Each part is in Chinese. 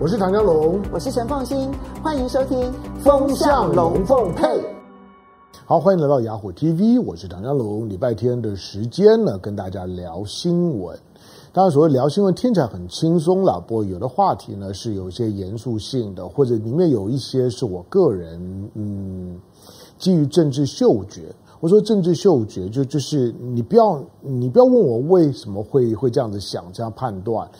我是唐江龙，我是陈凤新，欢迎收听《风向龙凤配》。好，欢迎来到雅虎 TV，我是唐江龙。礼拜天的时间呢，跟大家聊新闻。当然，所谓聊新闻听起来很轻松了，不过有的话题呢是有一些严肃性的，或者里面有一些是我个人嗯基于政治嗅觉。我说政治嗅觉就就是你不要你不要问我为什么会会这样子想这样判断。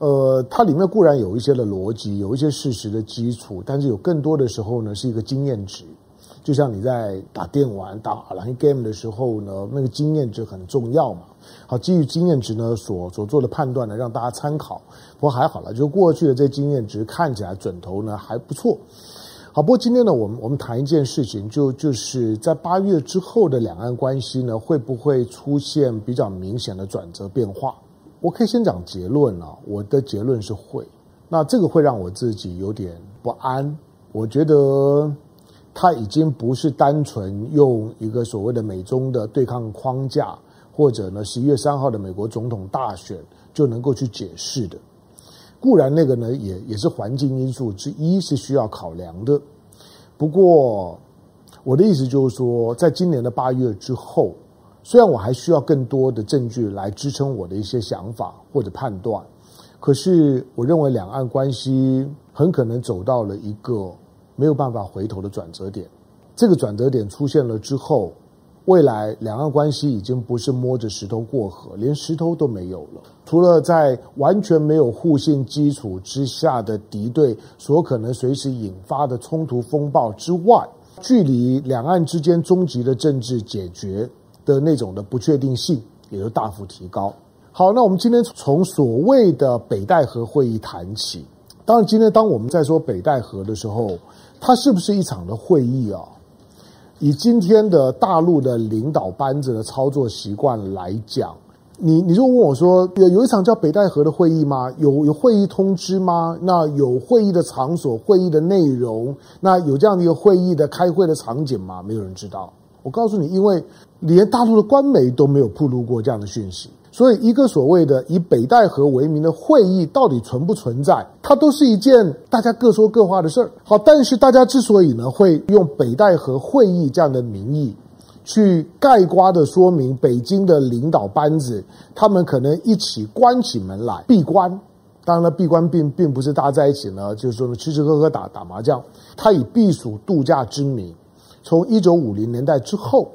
呃，它里面固然有一些的逻辑，有一些事实的基础，但是有更多的时候呢，是一个经验值。就像你在打电玩、打 online game 的时候呢，那个经验值很重要嘛。好，基于经验值呢，所所做的判断呢，让大家参考。不过还好了，就过去的这经验值看起来准头呢还不错。好，不过今天呢，我们我们谈一件事情，就就是在八月之后的两岸关系呢，会不会出现比较明显的转折变化？我可以先讲结论啊，我的结论是会，那这个会让我自己有点不安。我觉得它已经不是单纯用一个所谓的美中的对抗框架，或者呢十一月三号的美国总统大选就能够去解释的。固然那个呢也也是环境因素之一，是需要考量的。不过我的意思就是说，在今年的八月之后。虽然我还需要更多的证据来支撑我的一些想法或者判断，可是我认为两岸关系很可能走到了一个没有办法回头的转折点。这个转折点出现了之后，未来两岸关系已经不是摸着石头过河，连石头都没有了。除了在完全没有互信基础之下的敌对所可能随时引发的冲突风暴之外，距离两岸之间终极的政治解决。的那种的不确定性也就大幅提高。好，那我们今天从所谓的北戴河会议谈起。当然，今天当我们在说北戴河的时候，它是不是一场的会议啊？以今天的大陆的领导班子的操作习惯来讲，你你就问我说，有有一场叫北戴河的会议吗？有有会议通知吗？那有会议的场所、会议的内容，那有这样的一个会议的开会的场景吗？没有人知道。我告诉你，因为连大陆的官媒都没有披露过这样的讯息，所以一个所谓的以北戴河为名的会议到底存不存在，它都是一件大家各说各话的事儿。好，但是大家之所以呢会用北戴河会议这样的名义去盖瓜的说明北京的领导班子，他们可能一起关起门来闭关。当然了，闭关并并不是大家在一起呢，就是说吃吃喝喝打打麻将，他以避暑度假之名。从一九五零年代之后，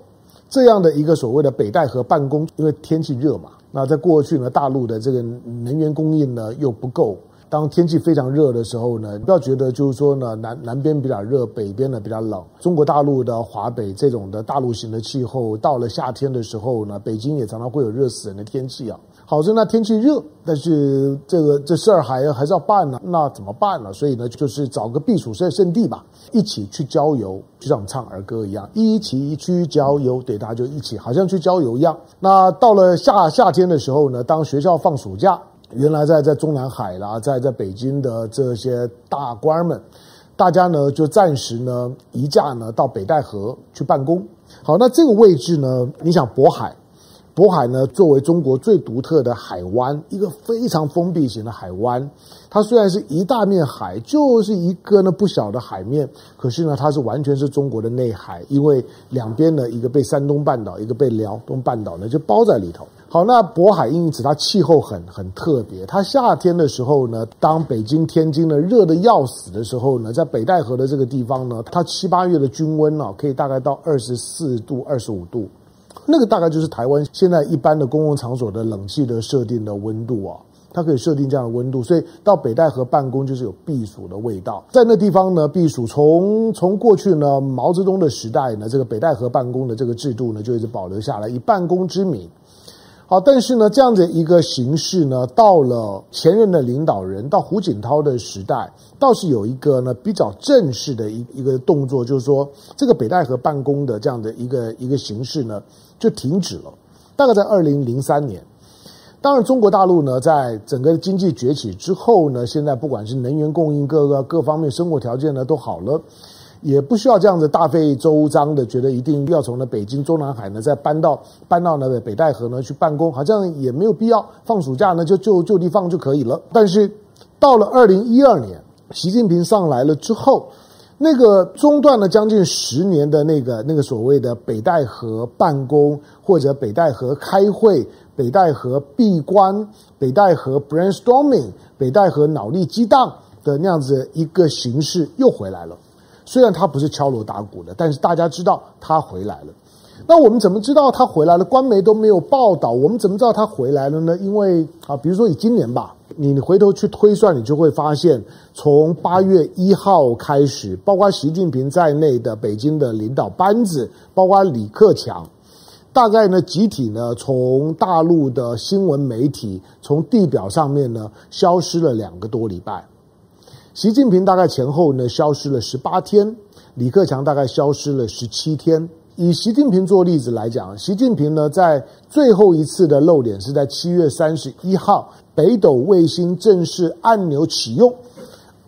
这样的一个所谓的北戴河办公，因为天气热嘛，那在过去呢，大陆的这个能源供应呢又不够。当天气非常热的时候呢，不要觉得就是说呢，南南边比较热，北边呢比较冷。中国大陆的华北这种的大陆型的气候，到了夏天的时候呢，北京也常常会有热死人的天气啊。好在那天气热，但是这个这事儿还还是要办呢，那怎么办呢？所以呢，就是找个避暑胜胜地吧，一起去郊游，就像我们唱儿歌一样，一起去郊游，对，大家就一起，好像去郊游一样。那到了夏夏天的时候呢，当学校放暑假，原来在在中南海啦，在在北京的这些大官们，大家呢就暂时呢移驾呢到北戴河去办公。好，那这个位置呢，你想渤海。渤海呢，作为中国最独特的海湾，一个非常封闭型的海湾。它虽然是一大面海，就是一个呢不小的海面，可是呢，它是完全是中国的内海，因为两边呢，一个被山东半岛，一个被辽东半岛呢，就包在里头。好，那渤海因此它气候很很特别。它夏天的时候呢，当北京、天津呢热得要死的时候呢，在北戴河的这个地方呢，它七八月的均温呢，可以大概到二十四度、二十五度。那个大概就是台湾现在一般的公共场所的冷气的设定的温度啊，它可以设定这样的温度，所以到北戴河办公就是有避暑的味道。在那地方呢，避暑从从过去呢毛泽东的时代呢，这个北戴河办公的这个制度呢就一直保留下来，以办公之名。好，但是呢，这样的一个形式呢，到了前任的领导人到胡锦涛的时代，倒是有一个呢比较正式的一一个动作，就是说这个北戴河办公的这样的一个一个形式呢就停止了。大概在二零零三年，当然中国大陆呢在整个经济崛起之后呢，现在不管是能源供应各个各方面生活条件呢都好了。也不需要这样子大费周章的，觉得一定要从呢北京中南海呢再搬到搬到那个北戴河呢去办公，好像也没有必要。放暑假呢就就就地放就可以了。但是到了二零一二年，习近平上来了之后，那个中断了将近十年的那个那个所谓的北戴河办公或者北戴河开会、北戴河闭关、北戴河 brainstorming、北戴河脑力激荡的那样子一个形式又回来了。虽然他不是敲锣打鼓的，但是大家知道他回来了。那我们怎么知道他回来了？官媒都没有报道，我们怎么知道他回来了呢？因为啊，比如说以今年吧，你回头去推算，你就会发现，从八月一号开始，包括习近平在内的北京的领导班子，包括李克强，大概呢集体呢从大陆的新闻媒体，从地表上面呢消失了两个多礼拜。习近平大概前后呢消失了十八天，李克强大概消失了十七天。以习近平做例子来讲，习近平呢在最后一次的露脸是在七月三十一号，北斗卫星正式按钮启用，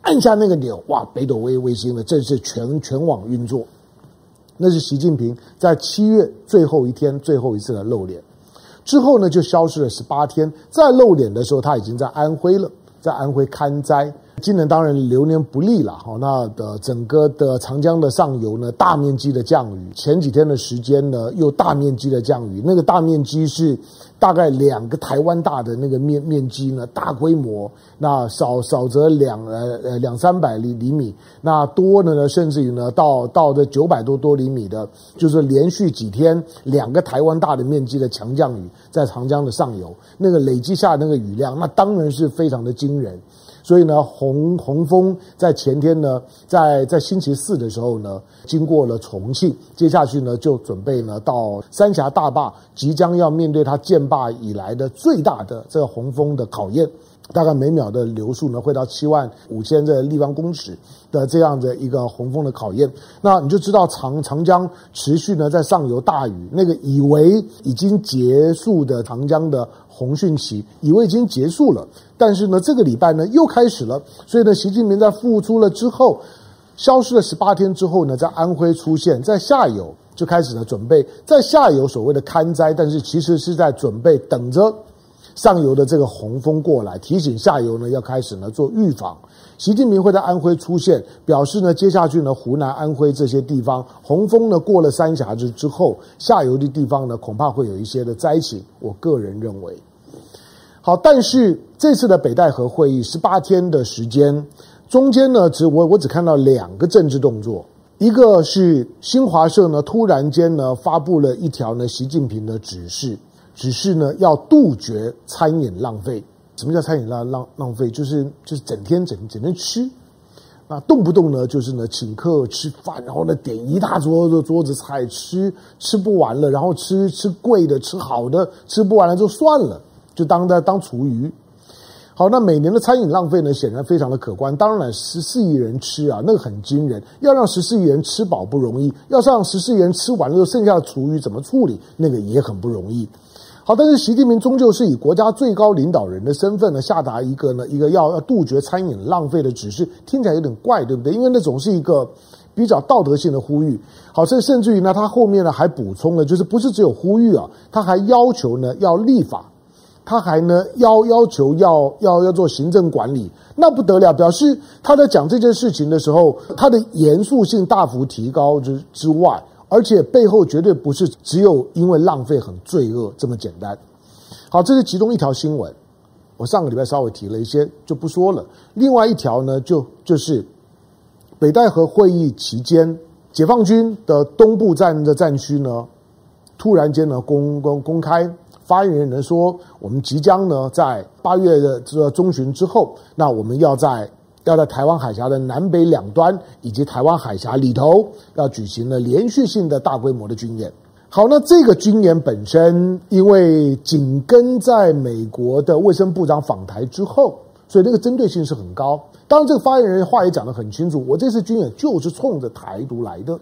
按下那个钮，哇，北斗卫卫星呢正式全全网运作。那是习近平在七月最后一天最后一次的露脸，之后呢就消失了十八天。再露脸的时候，他已经在安徽了，在安徽看灾。今年当然流年不利了，好，那的整个的长江的上游呢，大面积的降雨，前几天的时间呢，又大面积的降雨，那个大面积是大概两个台湾大的那个面面积呢，大规模，那少少则两呃呃两三百厘厘米，那多的呢，甚至于呢，到到这九百多多厘米的，就是连续几天两个台湾大的面积的强降雨，在长江的上游，那个累积下那个雨量，那当然是非常的惊人。所以呢，洪洪峰在前天呢，在在星期四的时候呢，经过了重庆，接下去呢就准备呢到三峡大坝，即将要面对它建坝以来的最大的这个洪峰的考验。大概每秒的流速呢会到七万五千的立方公尺的这样的一个洪峰的考验，那你就知道长长江持续呢在上游大雨，那个以为已经结束的长江的洪汛期，以为已经结束了，但是呢这个礼拜呢又开始了，所以呢习近平在复出了之后，消失了十八天之后呢，在安徽出现，在下游就开始了准备，在下游所谓的勘灾，但是其实是在准备等着。上游的这个洪峰过来，提醒下游呢要开始呢做预防。习近平会在安徽出现，表示呢接下去呢湖南、安徽这些地方洪峰呢过了三峡之之后，下游的地方呢恐怕会有一些的灾情。我个人认为，好，但是这次的北戴河会议十八天的时间，中间呢只我我只看到两个政治动作，一个是新华社呢突然间呢发布了一条呢习近平的指示。只是呢，要杜绝餐饮浪费。什么叫餐饮浪浪浪费？就是就是整天整整天吃，啊，动不动呢就是呢请客吃饭，然后呢点一大桌子桌子菜吃吃不完了，然后吃吃贵的吃好的，吃不完了就算了，就当在当厨余。好，那每年的餐饮浪费呢，显然非常的可观。当然，十四亿人吃啊，那个很惊人。要让十四亿人吃饱不容易，要让十四亿人吃完了，剩下的厨余怎么处理，那个也很不容易。好，但是习近平终究是以国家最高领导人的身份呢，下达一个呢一个要要杜绝餐饮浪费的指示，听起来有点怪，对不对？因为那总是一个比较道德性的呼吁。好，甚甚至于呢，他后面呢还补充了，就是不是只有呼吁啊，他还要求呢要立法，他还呢要要求要要要做行政管理，那不得了，表示他在讲这件事情的时候，他的严肃性大幅提高之之外。而且背后绝对不是只有因为浪费很罪恶这么简单。好，这是其中一条新闻，我上个礼拜稍微提了一些，就不说了。另外一条呢，就就是北戴河会议期间，解放军的东部战的战区呢，突然间呢公公公开，发言人说，我们即将呢在八月的这个中旬之后，那我们要在。要在台湾海峡的南北两端以及台湾海峡里头，要举行了连续性的大规模的军演。好，那这个军演本身，因为紧跟在美国的卫生部长访台之后，所以这个针对性是很高。当然，这个发言人话也讲得很清楚，我这次军演就是冲着台独来的。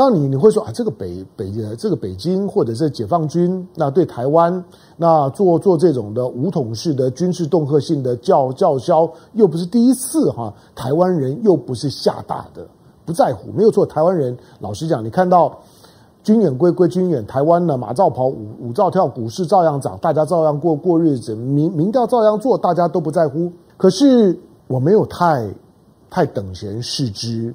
当你你会说啊，这个北北这个北京或者是解放军，那对台湾那做做这种的武统式的军事恫吓性的叫叫嚣，又不是第一次哈。台湾人又不是吓大的，不在乎，没有错。台湾人老实讲，你看到军演归归军演，台湾呢马照跑，舞舞照跳，股市照样涨，大家照样过过日子，民民调照样做，大家都不在乎。可是我没有太太等闲视之，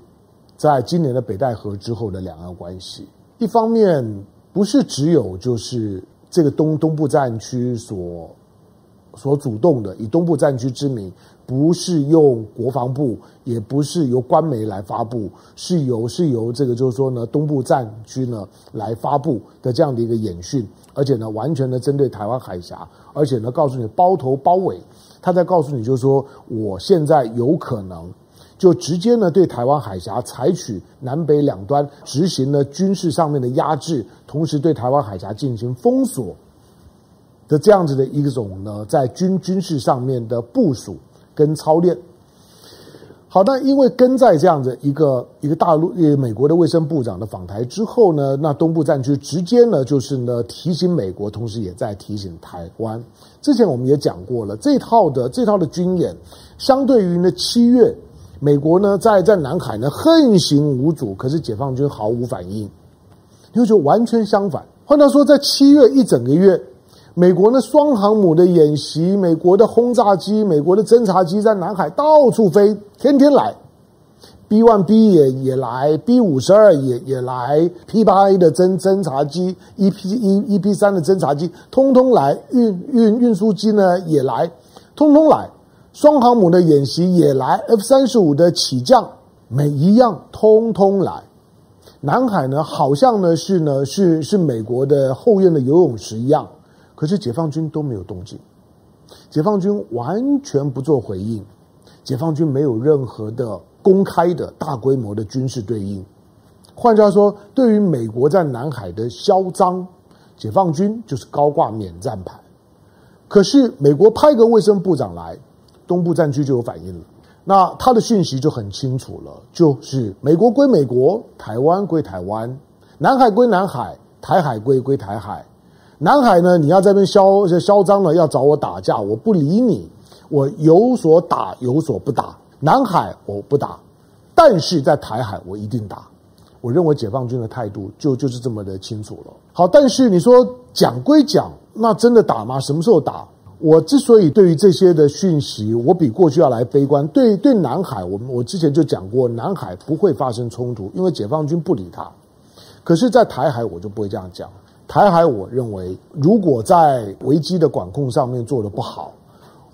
在今年的北戴河之后的两岸关系，一方面不是只有就是这个东东部战区所所主动的，以东部战区之名，不是用国防部，也不是由官媒来发布，是由是由这个就是说呢，东部战区呢来发布的这样的一个演训，而且呢，完全的针对台湾海峡，而且呢，告诉你包头包尾，他在告诉你就是说，我现在有可能。就直接呢对台湾海峡采取南北两端执行了军事上面的压制，同时对台湾海峡进行封锁的这样子的一种呢，在军军事上面的部署跟操练。好，那因为跟在这样子一个一个大陆呃美国的卫生部长的访台之后呢，那东部战区直接呢就是呢提醒美国，同时也在提醒台湾。之前我们也讲过了，这套的这套的军演，相对于呢七月。美国呢，在在南海呢横行无阻，可是解放军毫无反应，因为就完全相反。换到说，在七月一整个月，美国呢双航母的演习，美国的轰炸机、美国的侦察机在南海到处飞，天天来，B one B 也也来，B 五十二也也来，P 八 A 的侦侦察机，EP 一 EP 三的侦察机，通通来，运运运输机呢也来，通通来。双航母的演习也来，F 三十五的起降，每一样通通来。南海呢，好像呢是呢是是美国的后院的游泳池一样，可是解放军都没有动静，解放军完全不做回应，解放军没有任何的公开的大规模的军事对应。换句话说，对于美国在南海的嚣张，解放军就是高挂免战牌。可是美国派个卫生部长来。东部战区就有反应了，那他的讯息就很清楚了，就是美国归美国，台湾归台湾，南海归南海，台海归归台海。南海呢，你要在这边嚣嚣张了，要找我打架，我不理你，我有所打有所不打。南海我不打，但是在台海我一定打。我认为解放军的态度就就是这么的清楚了。好，但是你说讲归讲，那真的打吗？什么时候打？我之所以对于这些的讯息，我比过去要来悲观。对对，南海，我们我之前就讲过，南海不会发生冲突，因为解放军不理他。可是，在台海，我就不会这样讲。台海，我认为如果在危机的管控上面做得不好，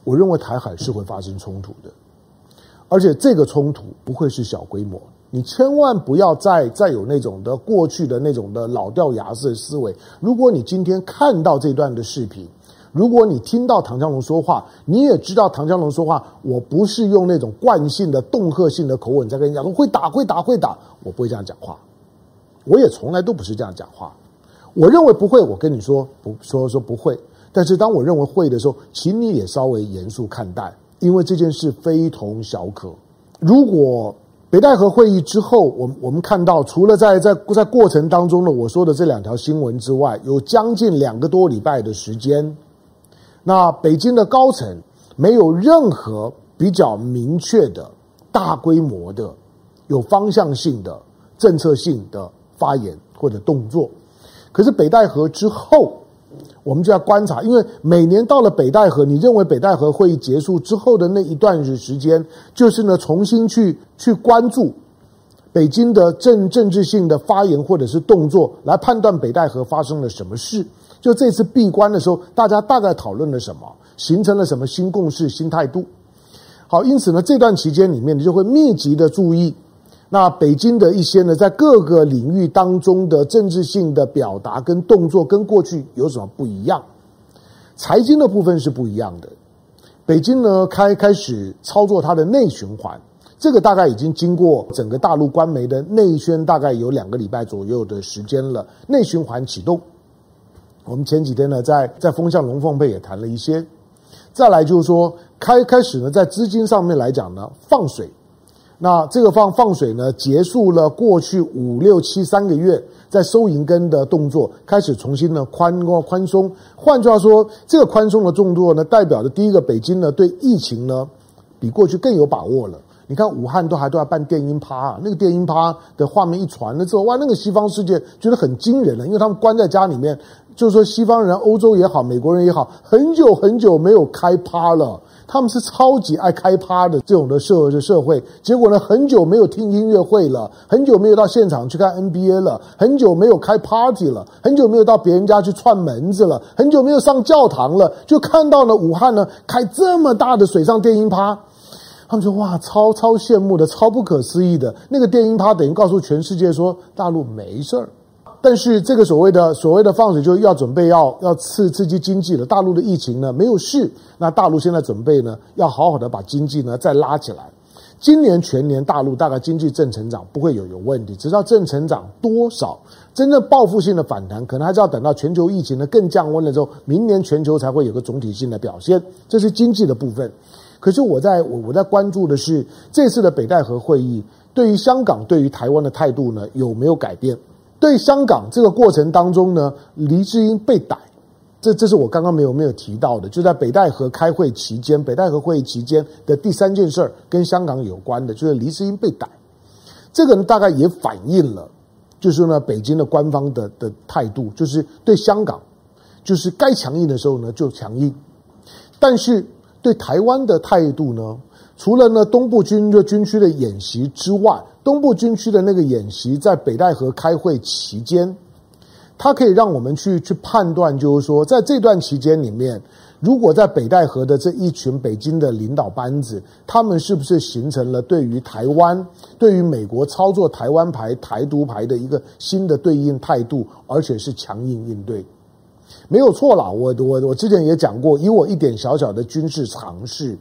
我认为台海是会发生冲突的。而且，这个冲突不会是小规模。你千万不要再再有那种的过去的那种的老掉牙式的思维。如果你今天看到这段的视频，如果你听到唐江龙说话，你也知道唐江龙说话，我不是用那种惯性的恫吓性的口吻在跟你讲说会打会打会打，我不会这样讲话，我也从来都不是这样讲话。我认为不会，我跟你说不说说不会，但是当我认为会的时候，请你也稍微严肃看待，因为这件事非同小可。如果北戴河会议之后，我我们看到，除了在在在过程当中呢，我说的这两条新闻之外，有将近两个多礼拜的时间。那北京的高层没有任何比较明确的、大规模的、有方向性的、政策性的发言或者动作。可是北戴河之后，我们就要观察，因为每年到了北戴河，你认为北戴河会议结束之后的那一段日时间，就是呢重新去去关注北京的政政治性的发言或者是动作，来判断北戴河发生了什么事。就这次闭关的时候，大家大概讨论了什么，形成了什么新共识、新态度。好，因此呢，这段期间里面，你就会密集的注意那北京的一些呢，在各个领域当中的政治性的表达跟动作，跟过去有什么不一样？财经的部分是不一样的。北京呢，开开始操作它的内循环，这个大概已经经过整个大陆官媒的内宣，大概有两个礼拜左右的时间了，内循环启动。我们前几天呢，在在风向龙凤配也谈了一些，再来就是说，开开始呢，在资金上面来讲呢，放水。那这个放放水呢，结束了过去五六七三个月在收银根的动作，开始重新呢宽宽松。换句话说，这个宽松的动作呢，代表的第一个，北京呢对疫情呢比过去更有把握了。你看武汉都还都要办电音趴啊，那个电音趴的画面一传了之后，哇，那个西方世界觉得很惊人了，因为他们关在家里面，就是说西方人、欧洲也好，美国人也好，很久很久没有开趴了。他们是超级爱开趴的这种的社的社会，结果呢，很久没有听音乐会了，很久没有到现场去看 NBA 了，很久没有开 party 了，很久没有到别人家去串门子了，很久没有上教堂了，就看到了武汉呢开这么大的水上电音趴，他们说哇，超超羡慕的，超不可思议的，那个电音趴等于告诉全世界说大陆没事儿。但是这个所谓的所谓的放水，就要准备要要刺刺激经济了。大陆的疫情呢没有事，那大陆现在准备呢要好好的把经济呢再拉起来。今年全年大陆大概经济正成长不会有有问题，只知道正成长多少，真正报复性的反弹可能还是要等到全球疫情呢更降温了之后，明年全球才会有个总体性的表现。这是经济的部分。可是我在我我在关注的是这次的北戴河会议对于香港对于台湾的态度呢有没有改变？对香港这个过程当中呢，黎智英被逮，这这是我刚刚没有没有提到的，就在北戴河开会期间，北戴河会议期间的第三件事儿跟香港有关的，就是黎智英被逮，这个呢大概也反映了，就是呢北京的官方的的态度，就是对香港，就是该强硬的时候呢就强硬，但是对台湾的态度呢，除了呢东部军的军区的演习之外。东部军区的那个演习，在北戴河开会期间，它可以让我们去去判断，就是说，在这段期间里面，如果在北戴河的这一群北京的领导班子，他们是不是形成了对于台湾、对于美国操作台湾牌、台独牌的一个新的对应态度，而且是强硬应对，没有错啦。我我我之前也讲过，以我一点小小的军事常识。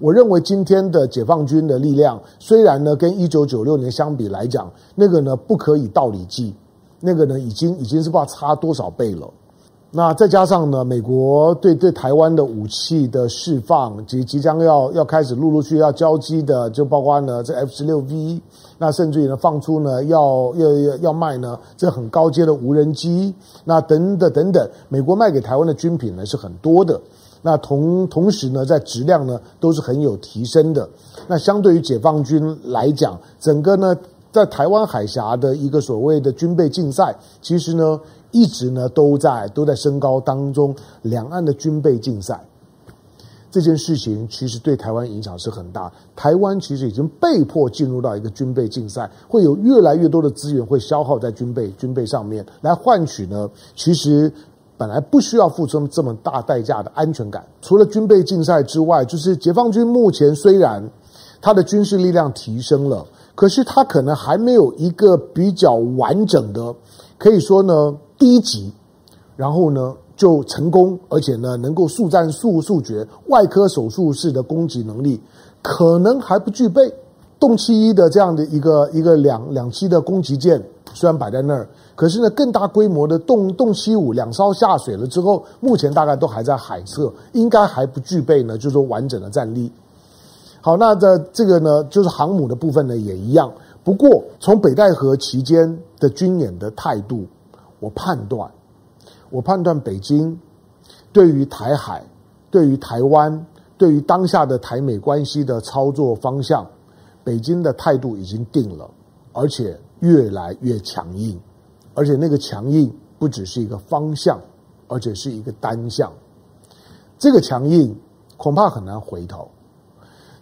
我认为今天的解放军的力量，虽然呢跟一九九六年相比来讲，那个呢不可以道理计，那个呢已经已经是不知道差多少倍了。那再加上呢，美国对对台湾的武器的释放及即将要要开始陆陆续续要交机的，就包括呢这 F 十六 V，那甚至于呢放出呢要要要要卖呢这很高阶的无人机，那等等等等，美国卖给台湾的军品呢是很多的。那同同时呢，在质量呢都是很有提升的。那相对于解放军来讲，整个呢在台湾海峡的一个所谓的军备竞赛，其实呢一直呢都在都在升高当中。两岸的军备竞赛这件事情，其实对台湾影响是很大。台湾其实已经被迫进入到一个军备竞赛，会有越来越多的资源会消耗在军备军备上面，来换取呢其实。本来不需要付出这么大代价的安全感，除了军备竞赛之外，就是解放军目前虽然他的军事力量提升了，可是他可能还没有一个比较完整的，可以说呢第一级，然后呢就成功，而且呢能够速战速速决，外科手术式的攻击能力，可能还不具备。动七一的这样的一个一个两两栖的攻击舰，虽然摆在那儿。可是呢，更大规模的动动七五两艘下水了之后，目前大概都还在海侧，应该还不具备呢，就是说完整的战力。好，那这这个呢，就是航母的部分呢也一样。不过从北戴河期间的军演的态度，我判断，我判断北京对于台海、对于台湾、对于当下的台美关系的操作方向，北京的态度已经定了，而且越来越强硬。而且那个强硬不只是一个方向，而且是一个单向。这个强硬恐怕很难回头。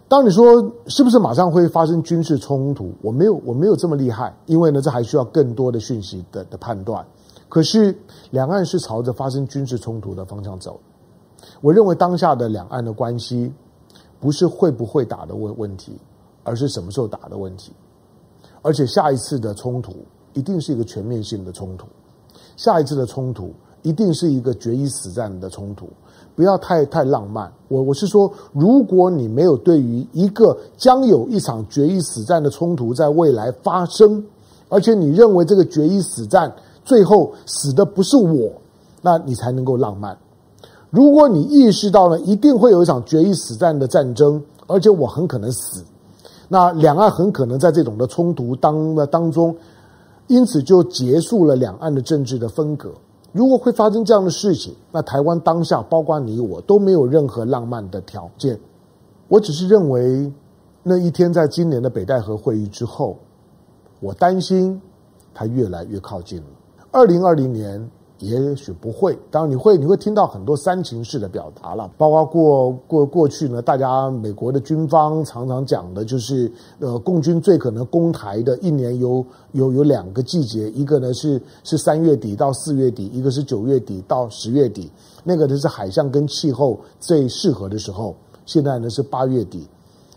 当你说是不是马上会发生军事冲突？我没有，我没有这么厉害，因为呢，这还需要更多的讯息的的判断。可是两岸是朝着发生军事冲突的方向走。我认为当下的两岸的关系不是会不会打的问问题，而是什么时候打的问题。而且下一次的冲突。一定是一个全面性的冲突，下一次的冲突一定是一个决一死战的冲突，不要太太浪漫。我我是说，如果你没有对于一个将有一场决一死战的冲突在未来发生，而且你认为这个决一死战最后死的不是我，那你才能够浪漫。如果你意识到了一定会有一场决一死战的战争，而且我很可能死，那两岸很可能在这种的冲突当当中。因此，就结束了两岸的政治的分隔。如果会发生这样的事情，那台湾当下，包括你我，都没有任何浪漫的条件。我只是认为，那一天在今年的北戴河会议之后，我担心它越来越靠近了。二零二零年也许不会，当然你会你会听到很多煽情式的表达了，包括过过过去呢，大家美国的军方常常讲的就是，呃，共军最可能攻台的一年有有有两个季节，一个呢是是三月底到四月底，一个是九月底到十月底，那个呢是海象跟气候最适合的时候，现在呢是八月底，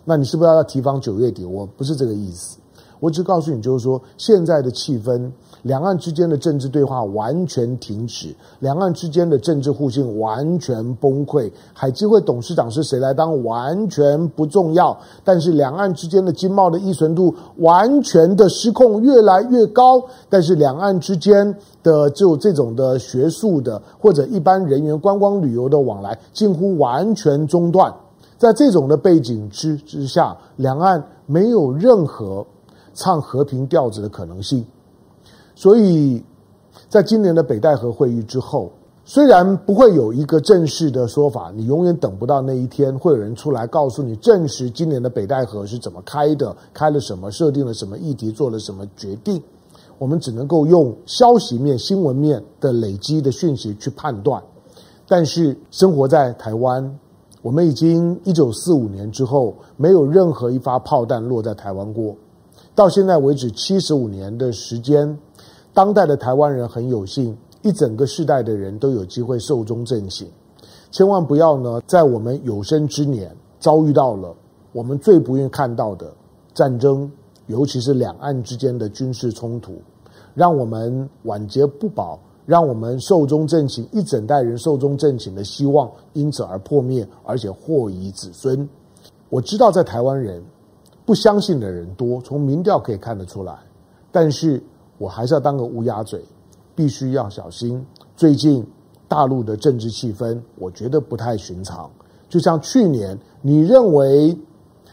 那你是不是要提防九月底？我不是这个意思，我只告诉你就是说现在的气氛。两岸之间的政治对话完全停止，两岸之间的政治互信完全崩溃。海基会董事长是谁来当完全不重要，但是两岸之间的经贸的依存度完全的失控，越来越高。但是两岸之间的就这种的学术的或者一般人员观光旅游的往来近乎完全中断。在这种的背景之之下，两岸没有任何唱和平调子的可能性。所以，在今年的北戴河会议之后，虽然不会有一个正式的说法，你永远等不到那一天会有人出来告诉你证实今年的北戴河是怎么开的，开了什么，设定了什么议题，做了什么决定。我们只能够用消息面、新闻面的累积的讯息去判断。但是，生活在台湾，我们已经一九四五年之后，没有任何一发炮弹落在台湾过。到现在为止，七十五年的时间。当代的台湾人很有幸，一整个世代的人都有机会寿终正寝。千万不要呢，在我们有生之年遭遇到了我们最不愿看到的战争，尤其是两岸之间的军事冲突，让我们晚节不保，让我们寿终正寝，一整代人寿终正寝的希望因此而破灭，而且祸以子孙。我知道在台湾人不相信的人多，从民调可以看得出来，但是。我还是要当个乌鸦嘴，必须要小心。最近大陆的政治气氛，我觉得不太寻常。就像去年，你认为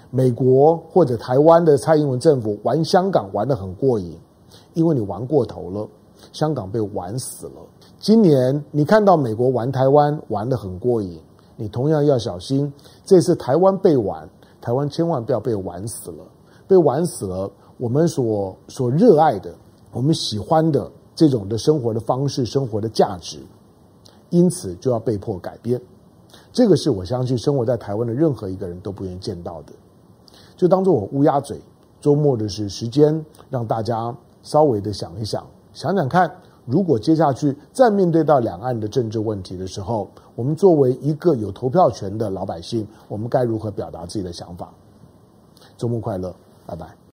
美国或者台湾的蔡英文政府玩香港玩得很过瘾，因为你玩过头了，香港被玩死了。今年你看到美国玩台湾玩得很过瘾，你同样要小心。这次台湾被玩，台湾千万不要被玩死了。被玩死了，我们所所热爱的。我们喜欢的这种的生活的方式、生活的价值，因此就要被迫改变。这个是我相信生活在台湾的任何一个人都不愿意见到的。就当做我乌鸦嘴，周末的是时间，让大家稍微的想一想，想想看，如果接下去再面对到两岸的政治问题的时候，我们作为一个有投票权的老百姓，我们该如何表达自己的想法？周末快乐，拜拜。